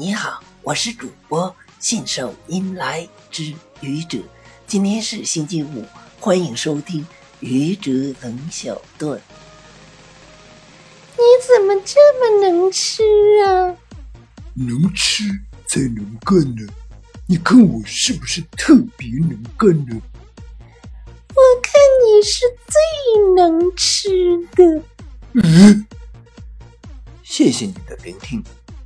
你好，我是主播信手拈来之愚者。今天是星期五，欢迎收听愚者冷小段。你怎么这么能吃啊？能吃才能干呢。你看我是不是特别能干呢？我看你是最能吃的。嗯，谢谢你的聆听。